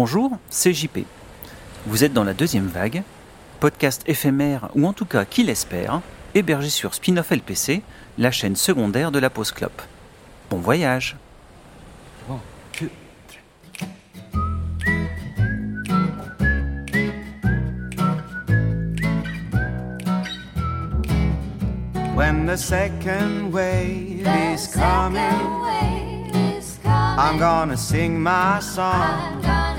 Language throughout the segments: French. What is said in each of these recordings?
Bonjour, c'est JP. Vous êtes dans la deuxième vague, podcast éphémère ou en tout cas qui l'espère, hébergé sur Spinoff LPC, la chaîne secondaire de la pause clope. Bon voyage When the second wave is coming, I'm gonna sing my song. I'm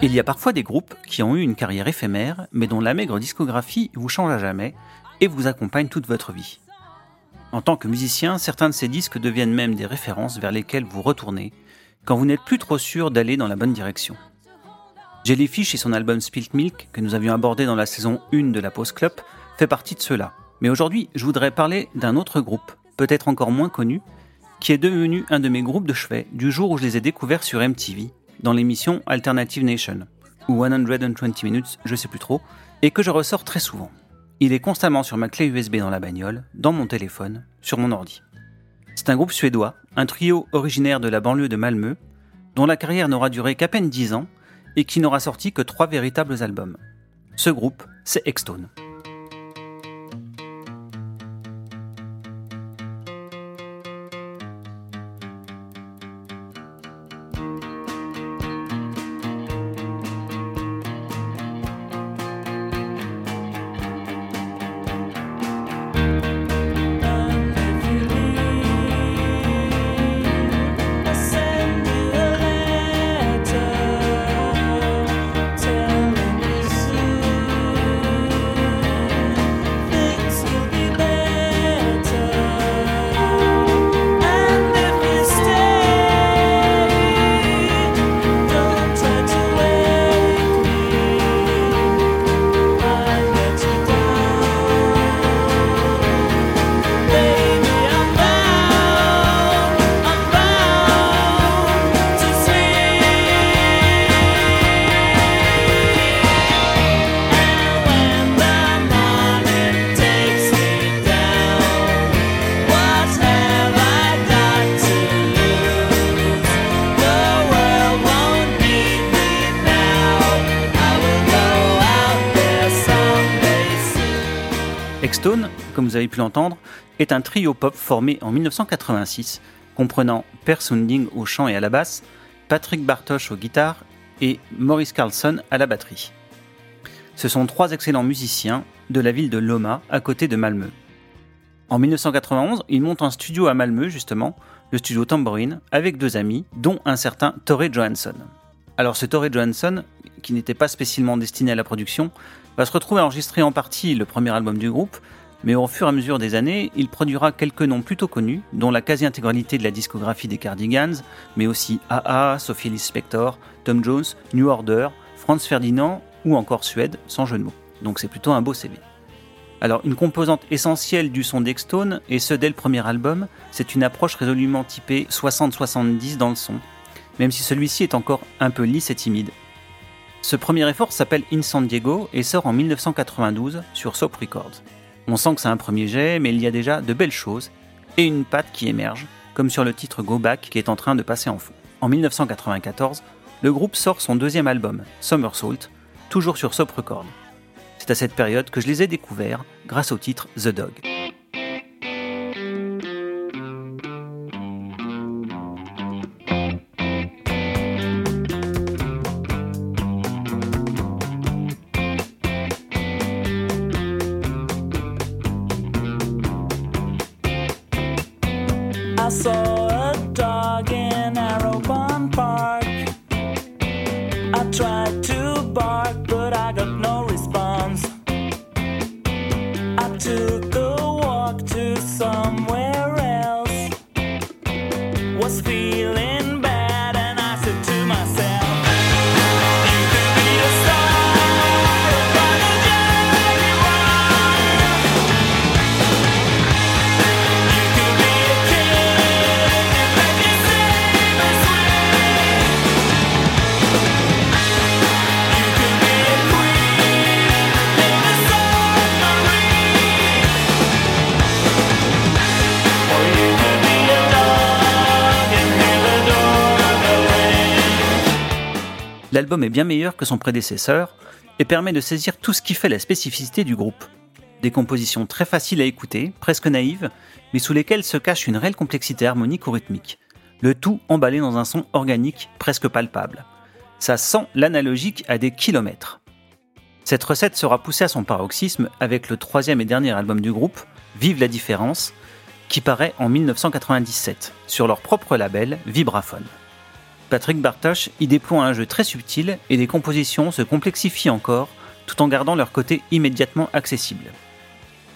Il y a parfois des groupes qui ont eu une carrière éphémère, mais dont la maigre discographie vous change à jamais et vous accompagne toute votre vie. En tant que musicien, certains de ces disques deviennent même des références vers lesquelles vous retournez quand vous n'êtes plus trop sûr d'aller dans la bonne direction. Jellyfish et son album Spilt Milk, que nous avions abordé dans la saison 1 de la Pause Club, fait partie de cela. Mais aujourd'hui, je voudrais parler d'un autre groupe, peut-être encore moins connu, qui est devenu un de mes groupes de chevet du jour où je les ai découverts sur MTV, dans l'émission Alternative Nation, ou 120 Minutes, je sais plus trop, et que je ressors très souvent. Il est constamment sur ma clé USB dans la bagnole, dans mon téléphone, sur mon ordi. C'est un groupe suédois, un trio originaire de la banlieue de Malmö, dont la carrière n'aura duré qu'à peine 10 ans et qui n'aura sorti que trois véritables albums. Ce groupe, c'est Extone. Comme vous avez pu l'entendre, est un trio pop formé en 1986, comprenant Per Sunding au chant et à la basse, Patrick Bartosch aux guitares et Maurice Carlson à la batterie. Ce sont trois excellents musiciens de la ville de Loma, à côté de Malmö. En 1991, ils montent un studio à Malmö, justement, le studio Tambourine, avec deux amis, dont un certain Torre Johansson. Alors ce Torre Johansson, qui n'était pas spécialement destiné à la production, va se retrouver à enregistrer en partie le premier album du groupe, mais au fur et à mesure des années, il produira quelques noms plutôt connus, dont la quasi-intégralité de la discographie des Cardigans, mais aussi AA, Sophie Ellis Spector, Tom Jones, New Order, Franz Ferdinand ou encore Suède, sans jeu de mots. Donc c'est plutôt un beau CV. Alors une composante essentielle du son d'Extone, et ce dès le premier album, c'est une approche résolument typée 60-70 dans le son, même si celui-ci est encore un peu lisse et timide, ce premier effort s'appelle In San Diego et sort en 1992 sur Soap Records. On sent que c'est un premier jet, mais il y a déjà de belles choses et une patte qui émerge, comme sur le titre Go Back qui est en train de passer en fond. En 1994, le groupe sort son deuxième album, Somersault, toujours sur Soap Records. C'est à cette période que je les ai découverts grâce au titre The Dog. coração. L'album est bien meilleur que son prédécesseur et permet de saisir tout ce qui fait la spécificité du groupe. Des compositions très faciles à écouter, presque naïves, mais sous lesquelles se cache une réelle complexité harmonique ou rythmique. Le tout emballé dans un son organique presque palpable. Ça sent l'analogique à des kilomètres. Cette recette sera poussée à son paroxysme avec le troisième et dernier album du groupe, Vive la différence, qui paraît en 1997 sur leur propre label Vibraphone. Patrick Bartosch y déploie un jeu très subtil et des compositions se complexifient encore tout en gardant leur côté immédiatement accessible.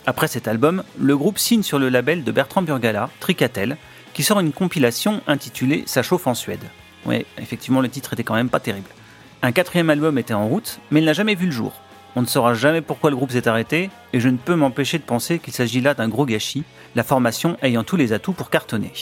Après cet album, le groupe signe sur le label de Bertrand Burgala, Tricatel, qui sort une compilation intitulée Ça chauffe en Suède. Oui, effectivement, le titre était quand même pas terrible. Un quatrième album était en route, mais il n'a jamais vu le jour. On ne saura jamais pourquoi le groupe s'est arrêté, et je ne peux m'empêcher de penser qu'il s'agit là d'un gros gâchis, la formation ayant tous les atouts pour cartonner.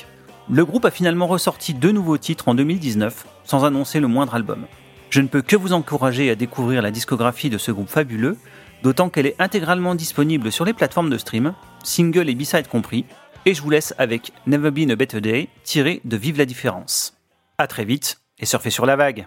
Le groupe a finalement ressorti deux nouveaux titres en 2019, sans annoncer le moindre album. Je ne peux que vous encourager à découvrir la discographie de ce groupe fabuleux, d'autant qu'elle est intégralement disponible sur les plateformes de stream, single et b-side compris, et je vous laisse avec Never Been a Better Day, tiré de Vive la différence. A très vite, et surfez sur la vague